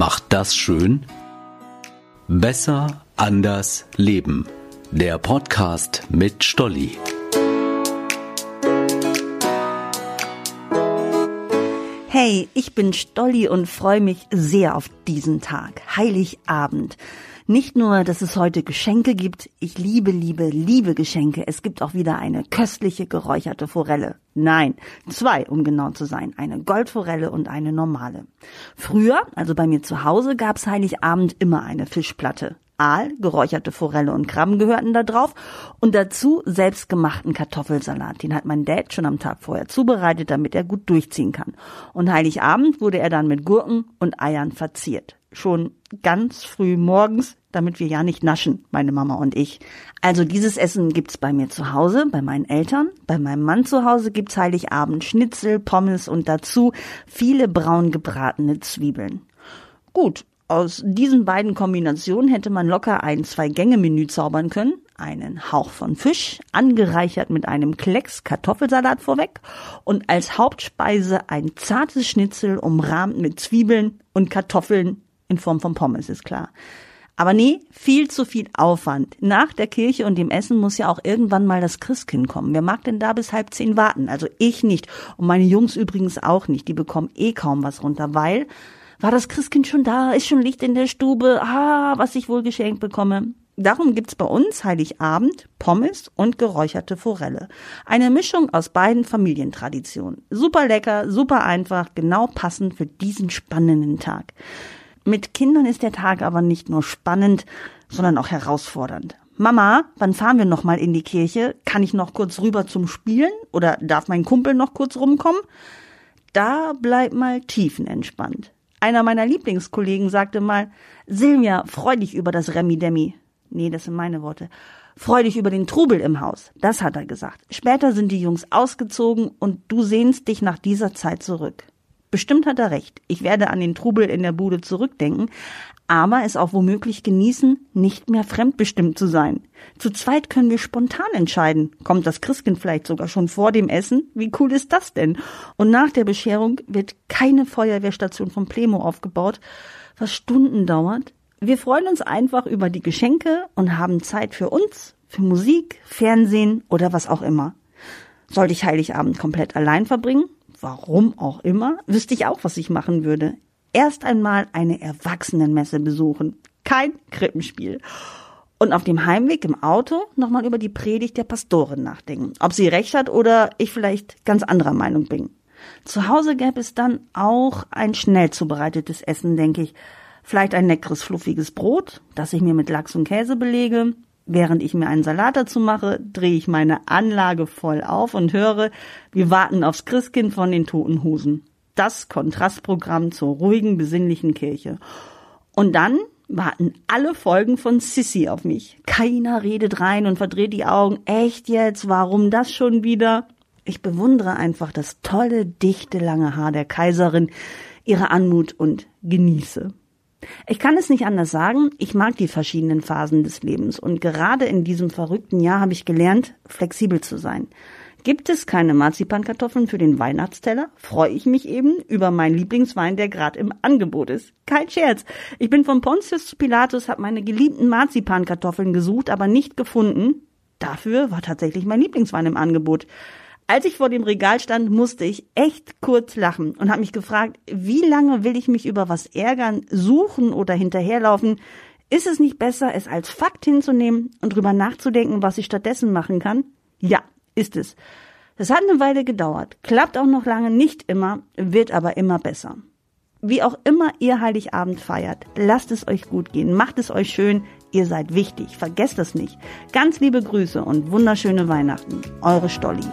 macht das schön? Besser, anders, leben. Der Podcast mit Stolli. Hey, ich bin Stolli und freue mich sehr auf diesen Tag. Heiligabend. Nicht nur, dass es heute Geschenke gibt, ich liebe, liebe, liebe Geschenke. Es gibt auch wieder eine köstliche geräucherte Forelle. Nein, zwei, um genau zu sein. Eine Goldforelle und eine normale. Früher, also bei mir zu Hause, gab's Heiligabend immer eine Fischplatte. Aal, geräucherte Forelle und Krabben gehörten da drauf und dazu selbstgemachten Kartoffelsalat. Den hat mein Dad schon am Tag vorher zubereitet, damit er gut durchziehen kann. Und Heiligabend wurde er dann mit Gurken und Eiern verziert. Schon ganz früh morgens, damit wir ja nicht naschen, meine Mama und ich. Also dieses Essen gibt's bei mir zu Hause, bei meinen Eltern. Bei meinem Mann zu Hause gibt's Heiligabend Schnitzel, Pommes und dazu viele braun gebratene Zwiebeln. Gut, aus diesen beiden Kombinationen hätte man locker ein Zwei-Gänge-Menü zaubern können. Einen Hauch von Fisch, angereichert mit einem Klecks Kartoffelsalat vorweg und als Hauptspeise ein zartes Schnitzel umrahmt mit Zwiebeln und Kartoffeln in Form von Pommes, ist klar. Aber nee, viel zu viel Aufwand. Nach der Kirche und dem Essen muss ja auch irgendwann mal das Christkind kommen. Wer mag denn da bis halb zehn warten? Also ich nicht. Und meine Jungs übrigens auch nicht. Die bekommen eh kaum was runter, weil war das Christkind schon da? Ist schon Licht in der Stube? Ah, was ich wohl geschenkt bekomme. Darum gibt's bei uns Heiligabend Pommes und geräucherte Forelle. Eine Mischung aus beiden Familientraditionen. Super lecker, super einfach, genau passend für diesen spannenden Tag. Mit Kindern ist der Tag aber nicht nur spannend, sondern auch herausfordernd. Mama, wann fahren wir noch mal in die Kirche? Kann ich noch kurz rüber zum Spielen oder darf mein Kumpel noch kurz rumkommen? Da bleib mal tiefenentspannt. Einer meiner Lieblingskollegen sagte mal, Silvia, freu dich über das Remi Demi. Nee, das sind meine Worte. Freu dich über den Trubel im Haus. Das hat er gesagt. Später sind die Jungs ausgezogen und du sehnst dich nach dieser Zeit zurück. Bestimmt hat er recht. Ich werde an den Trubel in der Bude zurückdenken, aber es auch womöglich genießen, nicht mehr fremdbestimmt zu sein. Zu zweit können wir spontan entscheiden. Kommt das Christkind vielleicht sogar schon vor dem Essen? Wie cool ist das denn? Und nach der Bescherung wird keine Feuerwehrstation von Plemo aufgebaut, was Stunden dauert. Wir freuen uns einfach über die Geschenke und haben Zeit für uns, für Musik, Fernsehen oder was auch immer. Sollte ich Heiligabend komplett allein verbringen? Warum auch immer, wüsste ich auch, was ich machen würde erst einmal eine Erwachsenenmesse besuchen. Kein Krippenspiel. Und auf dem Heimweg im Auto nochmal über die Predigt der Pastorin nachdenken. Ob sie recht hat oder ich vielleicht ganz anderer Meinung bin. Zu Hause gäbe es dann auch ein schnell zubereitetes Essen, denke ich. Vielleicht ein leckeres, fluffiges Brot, das ich mir mit Lachs und Käse belege. Während ich mir einen Salat dazu mache, drehe ich meine Anlage voll auf und höre, wir warten aufs Christkind von den toten Hosen das Kontrastprogramm zur ruhigen, besinnlichen Kirche. Und dann warten alle Folgen von Sissy auf mich. Keiner redet rein und verdreht die Augen. Echt jetzt? Warum das schon wieder? Ich bewundere einfach das tolle, dichte, lange Haar der Kaiserin, ihre Anmut und genieße. Ich kann es nicht anders sagen, ich mag die verschiedenen Phasen des Lebens und gerade in diesem verrückten Jahr habe ich gelernt, flexibel zu sein. Gibt es keine Marzipankartoffeln für den Weihnachtsteller, freue ich mich eben über meinen Lieblingswein, der gerade im Angebot ist. Kein Scherz. Ich bin von Pontius zu Pilatus, habe meine geliebten Marzipankartoffeln gesucht, aber nicht gefunden. Dafür war tatsächlich mein Lieblingswein im Angebot. Als ich vor dem Regal stand, musste ich echt kurz lachen und habe mich gefragt, wie lange will ich mich über was ärgern, suchen oder hinterherlaufen? Ist es nicht besser, es als Fakt hinzunehmen und drüber nachzudenken, was ich stattdessen machen kann? Ja, ist es. Das hat eine Weile gedauert, klappt auch noch lange nicht immer, wird aber immer besser. Wie auch immer ihr Heiligabend feiert, lasst es euch gut gehen, macht es euch schön, ihr seid wichtig, vergesst es nicht. Ganz liebe Grüße und wunderschöne Weihnachten, eure Stolli.